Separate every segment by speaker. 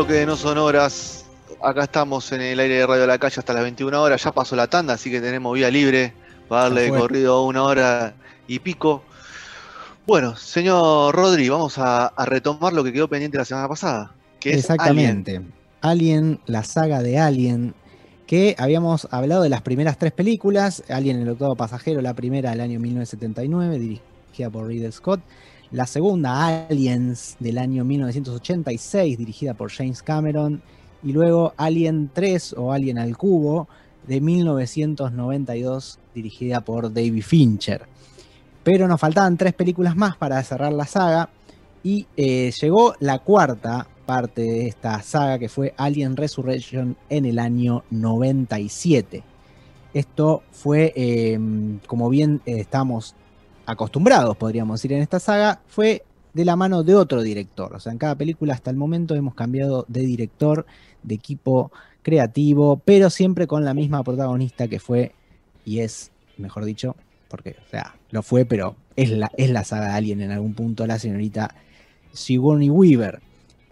Speaker 1: Bloque de No Sonoras. Acá estamos en el aire de Radio La Calle hasta las 21 horas. Ya pasó la tanda, así que tenemos vía libre para darle de corrido una hora y pico. Bueno, señor Rodri, vamos a, a retomar lo que quedó pendiente la semana pasada. Que es Alien.
Speaker 2: Exactamente. Alien. la saga de Alien, que habíamos hablado de las primeras tres películas. Alien, el octavo pasajero, la primera del año 1979, dirigida por Ridley Scott. La segunda, Aliens, del año 1986, dirigida por James Cameron. Y luego Alien 3 o Alien al Cubo, de 1992, dirigida por David Fincher. Pero nos faltaban tres películas más para cerrar la saga. Y eh, llegó la cuarta parte de esta saga, que fue Alien Resurrection en el año 97. Esto fue, eh, como bien eh, estamos acostumbrados, podríamos decir, en esta saga, fue de la mano de otro director. O sea, en cada película hasta el momento hemos cambiado de director, de equipo creativo, pero siempre con la misma protagonista que fue y es, mejor dicho, porque, o sea, lo fue, pero es la, es la saga de Alien en algún punto, la señorita Sigourney Weaver.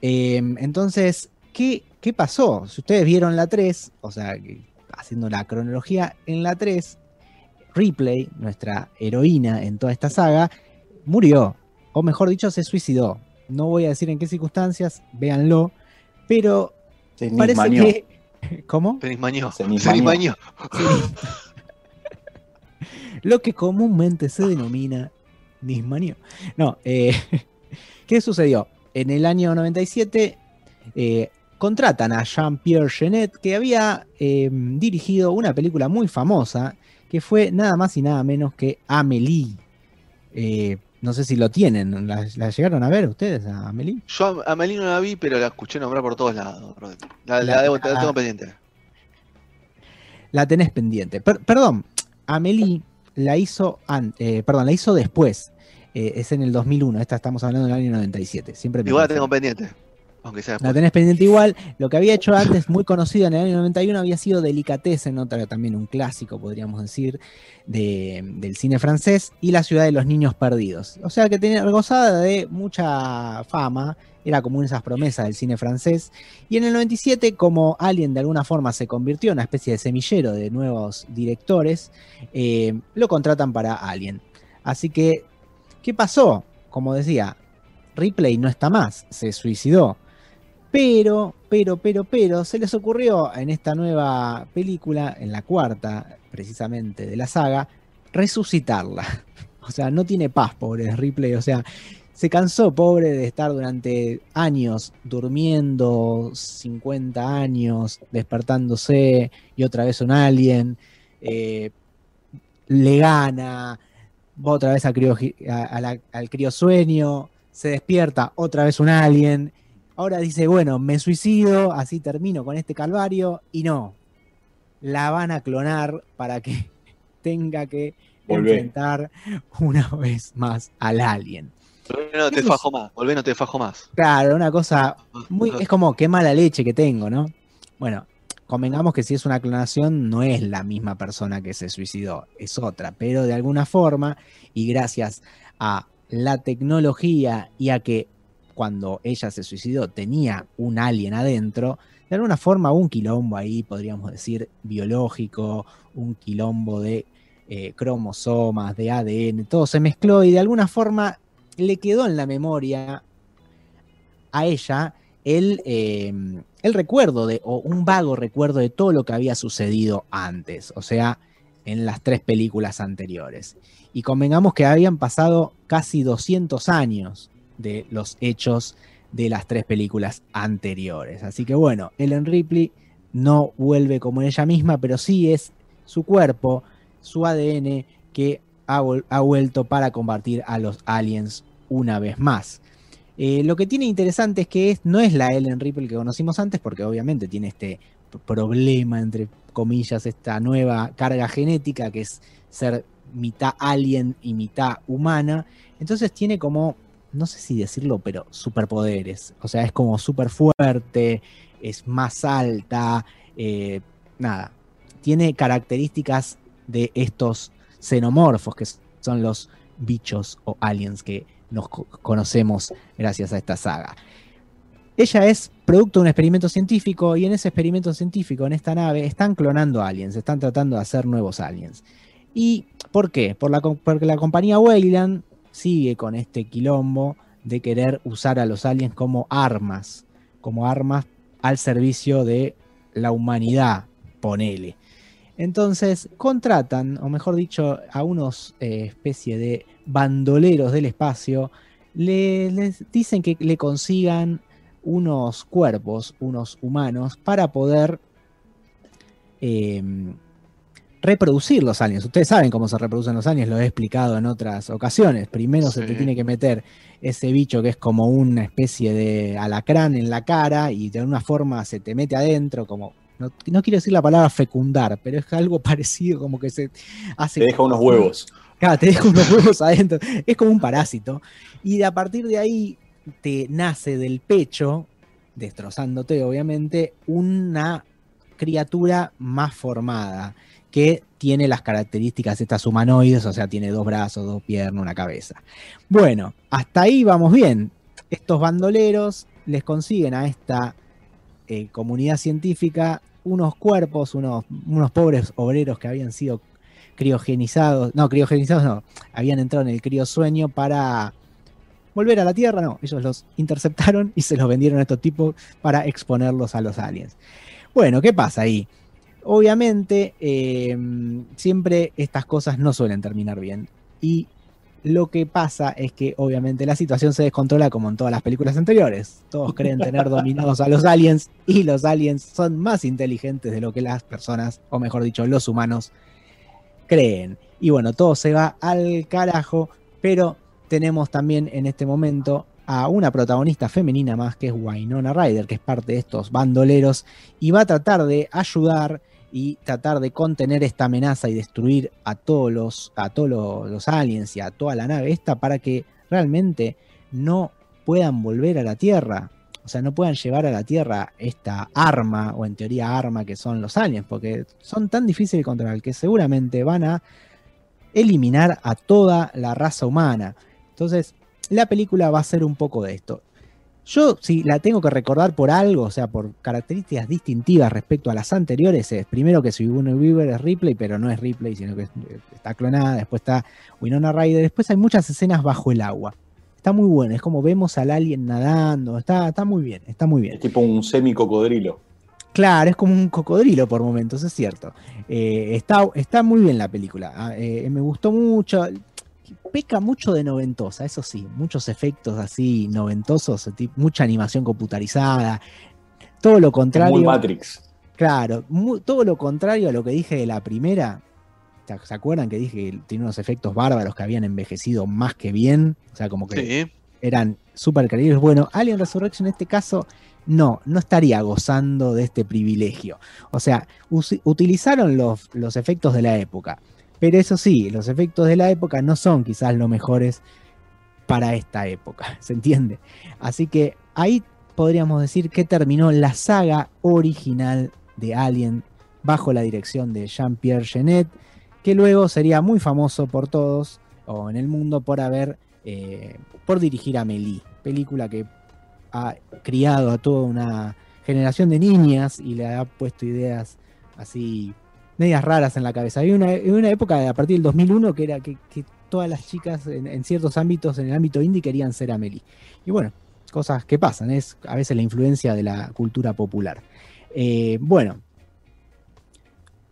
Speaker 2: Eh, entonces, ¿qué, ¿qué pasó? Si ustedes vieron la 3, o sea, haciendo la cronología, en la 3, Ripley, nuestra heroína en toda esta saga, murió, o mejor dicho, se suicidó. No voy a decir en qué circunstancias, véanlo, pero
Speaker 3: Se
Speaker 2: parece que... ¿Cómo?
Speaker 1: Se nismañó.
Speaker 3: Se
Speaker 1: Se
Speaker 3: nismañó.
Speaker 1: nismañó.
Speaker 2: Lo que comúnmente se denomina nismanio. No, eh, ¿qué sucedió? En el año 97 eh, contratan a Jean-Pierre Genet, que había eh, dirigido una película muy famosa, que fue nada más y nada menos que Amélie. Eh, no sé si lo tienen, ¿la, la llegaron a ver ustedes a Amélie?
Speaker 1: Yo a Amelie no la vi, pero la escuché nombrar por todos lados. La, la
Speaker 2: La-
Speaker 1: debo- la
Speaker 2: la-
Speaker 1: tengo pendiente.
Speaker 2: La tenés pendiente. Per- perdón, Amélie la hizo, an- eh, perdón, la hizo después. Eh, es en el 2001. Esta estamos hablando del año 97. Siempre
Speaker 1: Igual la tengo pendiente. Aunque sea
Speaker 2: La tenés pendiente igual. Lo que había hecho antes, muy conocido en el año 91, había sido Delicatessen, otra también un clásico, podríamos decir, de- del cine francés, y La ciudad de los niños perdidos. O sea que tenía gozada de mucha fama, era como esas promesas del cine francés. Y en el 97, como Alien de alguna forma se convirtió en una especie de semillero de nuevos directores, eh, lo contratan para Alien. Así que, ¿qué pasó? Como decía, Ripley no está más, se suicidó. Pero, pero, pero, pero, se les ocurrió en esta nueva película, en la cuarta precisamente de la saga, resucitarla. O sea, no tiene paz, pobre Ripley. O sea, se cansó, pobre, de estar durante años durmiendo, 50 años, despertándose y otra vez un alien. eh, le gana, va otra vez a criogi- a- al criosueño, se despierta otra vez un alien. Ahora dice, bueno, me suicido, así termino con este calvario. Y no, la van a clonar para que tenga que
Speaker 3: Volvé.
Speaker 2: enfrentar una vez más al alien.
Speaker 1: Volvé, no te fajo más. Volvé, no te fajo más.
Speaker 2: Claro, una cosa muy, es como qué mala leche que tengo, ¿no? Bueno, convengamos que si es una clonación no es la misma persona que se suicidó, es otra, pero de alguna forma y gracias a la tecnología y a que cuando ella se suicidó tenía un alien adentro, de alguna forma un quilombo ahí, podríamos decir, biológico, un quilombo de eh, cromosomas, de ADN, todo se mezcló y de alguna forma le quedó en la memoria a ella el, eh, el recuerdo de, o un vago recuerdo de todo lo que había sucedido antes, o sea, en las tres películas anteriores. Y convengamos que habían pasado casi 200 años de los hechos de las tres películas anteriores. Así que bueno, Ellen Ripley no vuelve como ella misma, pero sí es su cuerpo, su ADN que ha, vuelto para combatir a los aliens una vez más. Eh, lo que tiene interesante es que no es la Ellen Ripley que conocimos antes, porque obviamente tiene este problema, entre comillas, esta nueva carga genética que es ser mitad alien y mitad humana. Entonces tiene como, no sé si decirlo, pero superpoderes. O sea, es como súper fuerte, es más alta, eh, nada. Tiene características de estos xenomorfos, que son los bichos o aliens que nos conocemos gracias a esta saga. Ella es producto de un experimento científico y en ese experimento científico, en esta nave, están clonando aliens, están tratando de hacer nuevos aliens. ¿Y por qué? Por la, porque la compañía Weyland sigue con este quilombo de querer usar a los aliens como armas, como armas al servicio de la humanidad, ponele. Entonces contratan, o mejor dicho, a unos eh, especie de bandoleros del espacio, les dicen que le consigan unos cuerpos, unos humanos, para poder em, reproducir los aliens. Ustedes saben cómo se reproducen los aliens, lo he explicado en otras ocasiones. Primero se te tiene que meter ese bicho que es como una especie de alacrán en la cara y de alguna forma se te mete adentro, como no, quiero decir la palabra fecundar, pero es algo parecido, como que se hace.
Speaker 3: Te deja unos huevos.
Speaker 2: Claro, te deja unos huevos adentro. Es como un parásito. Y a partir de ahí te nace del pecho, destrozándote obviamente, una criatura más formada que tiene las características estas humanoides, o sea, tiene dos brazos, dos piernas, una cabeza. Bueno, hasta ahí vamos bien. Estos bandoleros les consiguen a esta eh, comunidad científica unos cuerpos, unos, unos pobres obreros que habían sido criogenizados, no, criogenizados no, habían entrado en el criosueño para volver a la Tierra, no, ellos los interceptaron y se los vendieron a estos tipos para exponerlos a los aliens. Bueno, ¿qué pasa ahí? Obviamente, em, siempre estas cosas no suelen terminar bien. Y lo que pasa es que obviamente la situación se descontrola como en todas las películas anteriores. Todos creen tener dominados a los aliens y los aliens son más inteligentes de lo que las personas, o mejor dicho, los humanos, creen. Y bueno, todo se va al carajo, pero tenemos también en este momento a una protagonista femenina más que es Wynonna Ryder, que es parte de estos bandoleros, y va a tratar de ayudar y tratar de contener esta amenaza y destruir a todos los, a todos los, aliens y a toda la nave esta para que realmente no puedan volver a la Tierra. O sea, no puedan llevar a la Tierra esta arma, o en teoría arma que son los aliens, porque son tan difíciles de controlar que seguramente van a eliminar a toda la raza humana. Entonces, la película va a ser un poco de esto. Yo, si la tengo que recordar por algo, o sea, por características distintivas respecto a las anteriores, es primero que Sigourney Weaver es Ripley, pero no es Ripley, sino que está clonada, después está Winona Ryder, después hay muchas escenas bajo el agua. Está muy bueno, es como vemos al alien nadando, está, está muy bien, está muy bien.
Speaker 3: Es tipo un semi-cocodrilo.
Speaker 2: Claro, es como un cocodrilo por momentos, es cierto. Eh, está, está muy bien la película. Ah, eh, me gustó mucho peca mucho de noventosa, eso sí, muchos efectos así noventosos, mucha animación computarizada, todo lo contrario.
Speaker 3: Muy Matrix.
Speaker 2: Claro, todo lo contrario a lo que dije de la primera. ¿Se acuerdan que dije que tiene unos efectos bárbaros que habían envejecido más que bien? O sea, como que eran súper creíbles. Bueno, Alien Resurrection en este caso no, no estaría gozando de este privilegio. O sea, utilizaron los, los efectos de la época pero eso sí, los efectos de la época no son quizás los mejores para esta época, ¿se entiende? Así que ahí podríamos decir que terminó la saga original de Alien bajo la dirección de Jean-Pierre Genet, que luego sería muy famoso por todos o en el mundo por haber, eh, por dirigir a Amélie, película que ha criado a toda una generación de niñas y le ha puesto ideas así medias raras en la cabeza. Había una, una época a partir del 2001 que era que, todas las chicas en, ciertos ámbitos, en el ámbito indie, querían ser Amelie. Y bueno, cosas que pasan, es a veces la influencia de la cultura popular. Eh, bueno,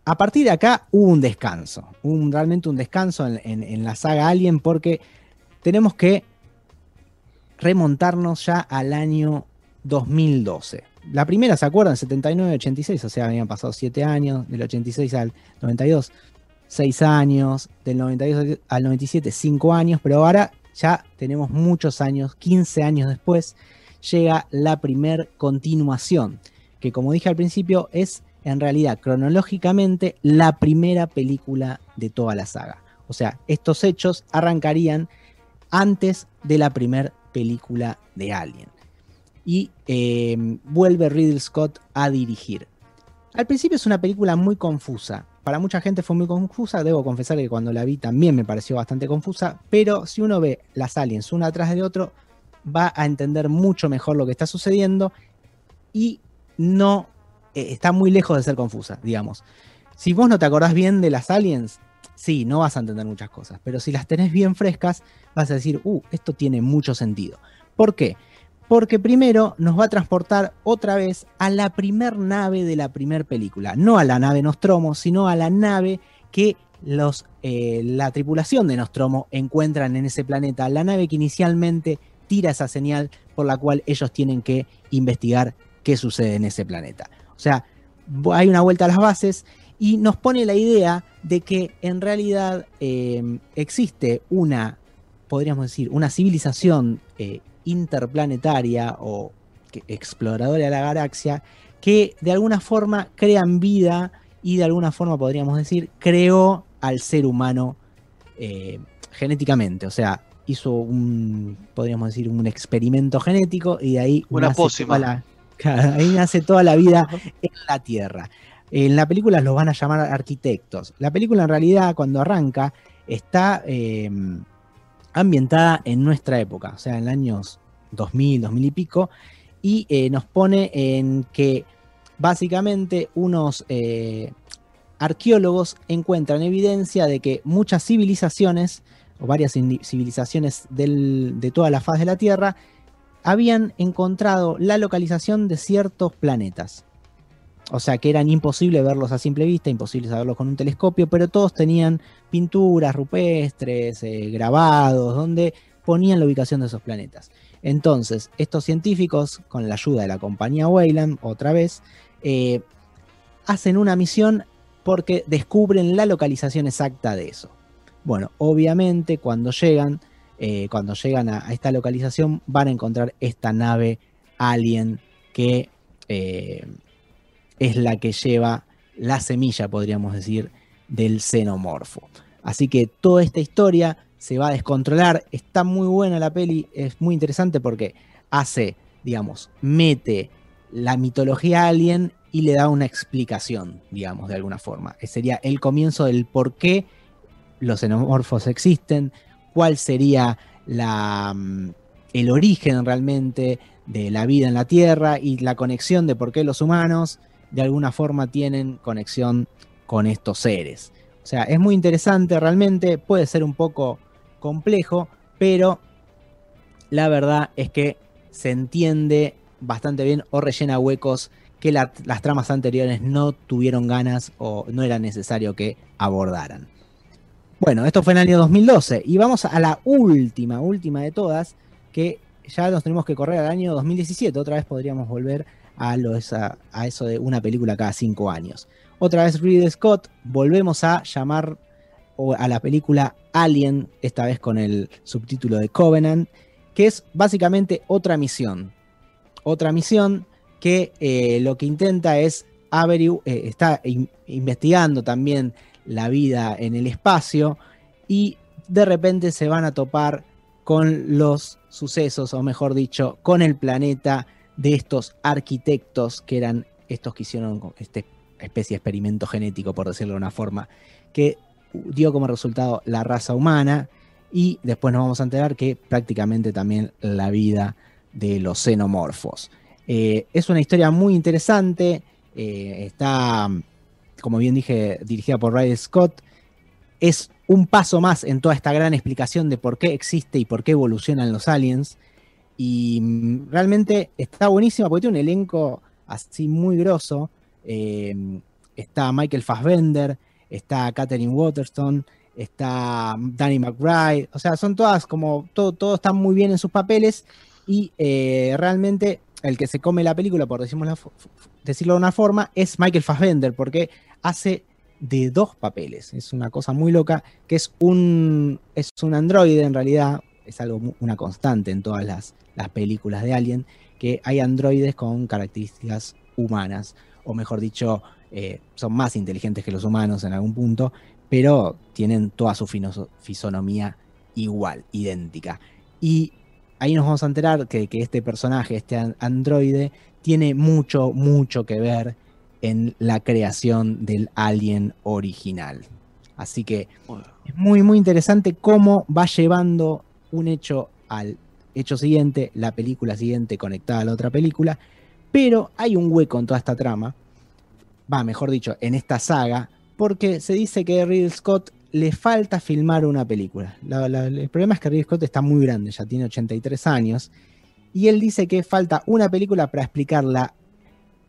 Speaker 2: a partir de acá hubo un descanso, un, realmente un descanso en, la saga Alien porque tenemos que remontarnos ya al año 2012. La primera, ¿se acuerdan? 79-86, o sea, habían pasado 7 años, del 86 al 92, 6 años, del 92 al 97, 5 años, pero ahora ya tenemos muchos años, 15 años después, llega la primer continuación, que como dije al principio es en realidad cronológicamente la primera película de toda la saga. O sea, estos hechos arrancarían antes de la primera película de Alien. Y em, vuelve Ridley Scott a dirigir. Al principio es una película muy confusa. Para mucha gente fue muy confusa. Debo confesar que cuando la vi también me pareció bastante confusa. Pero si uno ve las aliens una atrás de otro, va a entender mucho mejor lo que está sucediendo. Y no eh, está muy lejos de ser confusa, digamos. Si vos no te acordás bien de las aliens, sí, no vas a entender muchas cosas, pero si las tenés bien frescas, vas a decir, uh, esto tiene mucho sentido. ¿Por qué? Porque primero nos va a transportar otra vez a la primer nave de la primera película, no a la nave Nostromo, sino a la nave que los, eh, la tripulación de Nostromo encuentran en ese planeta, la nave que inicialmente tira esa señal por la cual ellos tienen que investigar qué sucede en ese planeta. O sea, hay una vuelta a las bases y nos pone la idea de que en realidad eh, existe una, podríamos decir, una civilización eh, interplanetaria o exploradora de la galaxia que de alguna forma crean vida y de alguna forma podríamos decir creó al ser humano eh, genéticamente, o sea, hizo un, podríamos decir, un experimento genético y de ahí
Speaker 1: una pócima.
Speaker 2: ahí nace toda la vida en la Tierra. En la película los van a llamar arquitectos. La película en realidad cuando arranca está eh, ambientada en nuestra época, o sea, en años 2000, 2000 y pico, y eh, nos pone en que básicamente unos eh, arqueólogos encuentran evidencia de que muchas civilizaciones, o varias civilizaciones de toda la faz de la Tierra, habían encontrado la localización de ciertos planetas. O sea que eran imposible verlos a simple vista, imposible verlos con un telescopio, pero todos tenían pinturas rupestres, eh, grabados, donde ponían la ubicación de esos planetas. Entonces, estos científicos, con la ayuda de la compañía Weyland, otra vez, eh, hacen una misión porque descubren la localización exacta de eso. Bueno, obviamente cuando llegan eh, cuando llegan a, esta localización, van a encontrar esta nave alien que es la que lleva la semilla, podríamos decir, del xenomorfo. Así que toda esta historia se va a descontrolar. Está muy buena la peli, es muy interesante porque hace, digamos, mete la mitología alien y le da una explicación, digamos, de alguna forma. Sería el comienzo del por qué los xenomorfos existen, cuál sería la, mm, el origen realmente de la vida en la Tierra y la conexión de por qué los humanos de alguna forma tienen conexión con estos seres. O sea, es muy interesante realmente, puede ser un poco complejo, pero la verdad es que se entiende bastante bien o rellena huecos que las tramas anteriores no tuvieron ganas o no era necesario que abordaran. Bueno, esto fue en el año 2012 y vamos a la última, última de todas, que ya nos tenemos que correr al año 2017. Otra vez podríamos volver a, eso de una película cada cinco años. Otra vez Ridley Scott, volvemos a llamar a la película Alien, esta vez con el subtítulo de Covenant, que es básicamente otra misión. Otra misión que eh, lo que intenta es averiguar, eh, está investigando también la vida en el espacio y de repente se van a topar con los sucesos, o mejor dicho, con el planeta de estos arquitectos que eran estos que hicieron esta especie de experimento genético, por decirlo de una forma, que dio como resultado la raza humana y después nos vamos a enterar que prácticamente también la vida de los xenomorfos. Eh, es una historia muy interesante, eh, está como bien dije, dirigida por Riley Scott, es un paso más en toda esta gran explicación de por qué existe y por qué evolucionan los aliens. Y mm, realmente está buenísima porque tiene un elenco así muy grosso. Em, está Michael Fassbender, está Katherine Waterston, está Danny McBride. O sea, son todas como, todo, todos están muy bien en sus papeles. Y eh, realmente el que se come la película, por decirlo de una forma, es Michael Fassbender, porque hace de dos papeles. Es una cosa muy loca, que es un, es un androide en realidad, es algo, una constante en todas las, las películas de Alien, que hay androides con características humanas, o mejor dicho, eh, son más inteligentes que los humanos en algún punto, pero tienen toda su fisonomía igual, idéntica. Y ahí nos vamos a enterar que, que este personaje, este androide, tiene mucho, mucho que ver en la creación del alien original. Así que es muy, muy interesante cómo va llevando un hecho al hecho siguiente, la película siguiente conectada a la otra película, pero hay un hueco en toda esta trama, va, mejor dicho, en esta saga, porque se dice que Ridley Scott le falta filmar una película. el problema es que Ridley Scott está muy grande, ya tiene 83 años, y él dice que falta una película para explicar la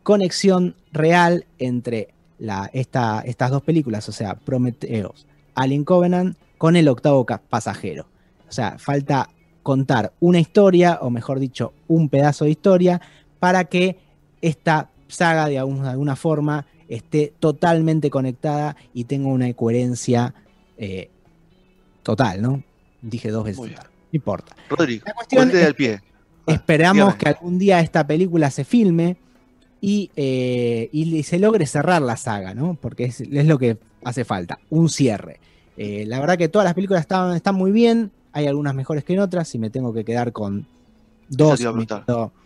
Speaker 2: conexión real entre la, estas dos películas, o sea, Prometheus, Alien Covenant, con el octavo pasajero. O sea, falta contar una historia, o mejor dicho, un pedazo de historia, para que esta saga de, alguna forma esté totalmente conectada y tenga una coherencia eh, total, ¿no? Dije dos veces. No importa.
Speaker 1: Rodrigo, al pie.
Speaker 2: Esperamos que algún día esta película se filme eh, y, se logre cerrar la saga, ¿no? Porque es, lo que hace falta, un cierre. Eh, la verdad que todas las películas están, están muy bien, hay algunas mejores que en otras, y me tengo que quedar con dos.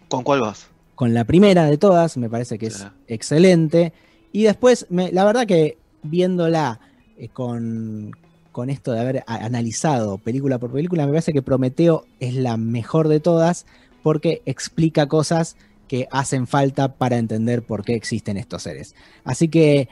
Speaker 1: ¿Con cuál vas?
Speaker 2: Con la primera de todas, me parece que es excelente. Y después, la verdad que viéndola eh, con, con esto de haber analizado película por película, me parece que Prometeo es la mejor de todas porque explica cosas que hacen falta para entender por qué existen estos seres. Así que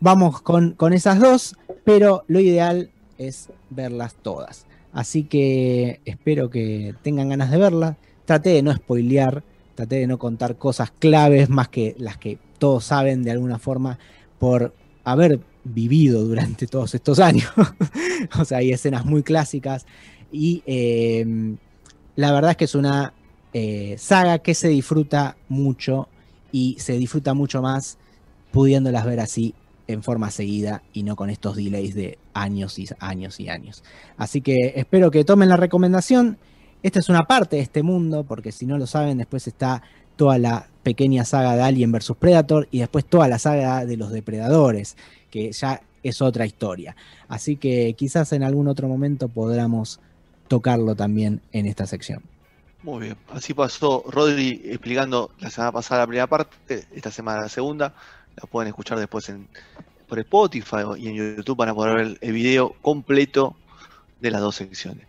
Speaker 2: vamos con, con esas dos, pero lo ideal es verlas todas. Así que espero que tengan ganas de verlas. Traté de no spoilear, traté de no contar cosas claves más que las que todos saben de alguna forma por haber vivido durante todos estos años. o sea, hay escenas muy clásicas y eh, la verdad es que es una eh, saga que se disfruta mucho y se disfruta mucho más pudiéndolas ver así en forma seguida y no con estos delays de años y años y años. Así que espero que tomen la recomendación. Esta es una parte de este mundo, porque si no lo saben, después está toda la pequeña saga de Alien vs Predator y después toda la saga de los depredadores, que ya es otra historia. Así que quizás en algún otro momento podamos tocarlo también en esta sección.
Speaker 1: Muy bien, así pasó Rodri explicando la semana pasada la primera parte, esta semana la segunda, la pueden escuchar después en, por Spotify y en YouTube van a poder ver el video completo de las dos secciones.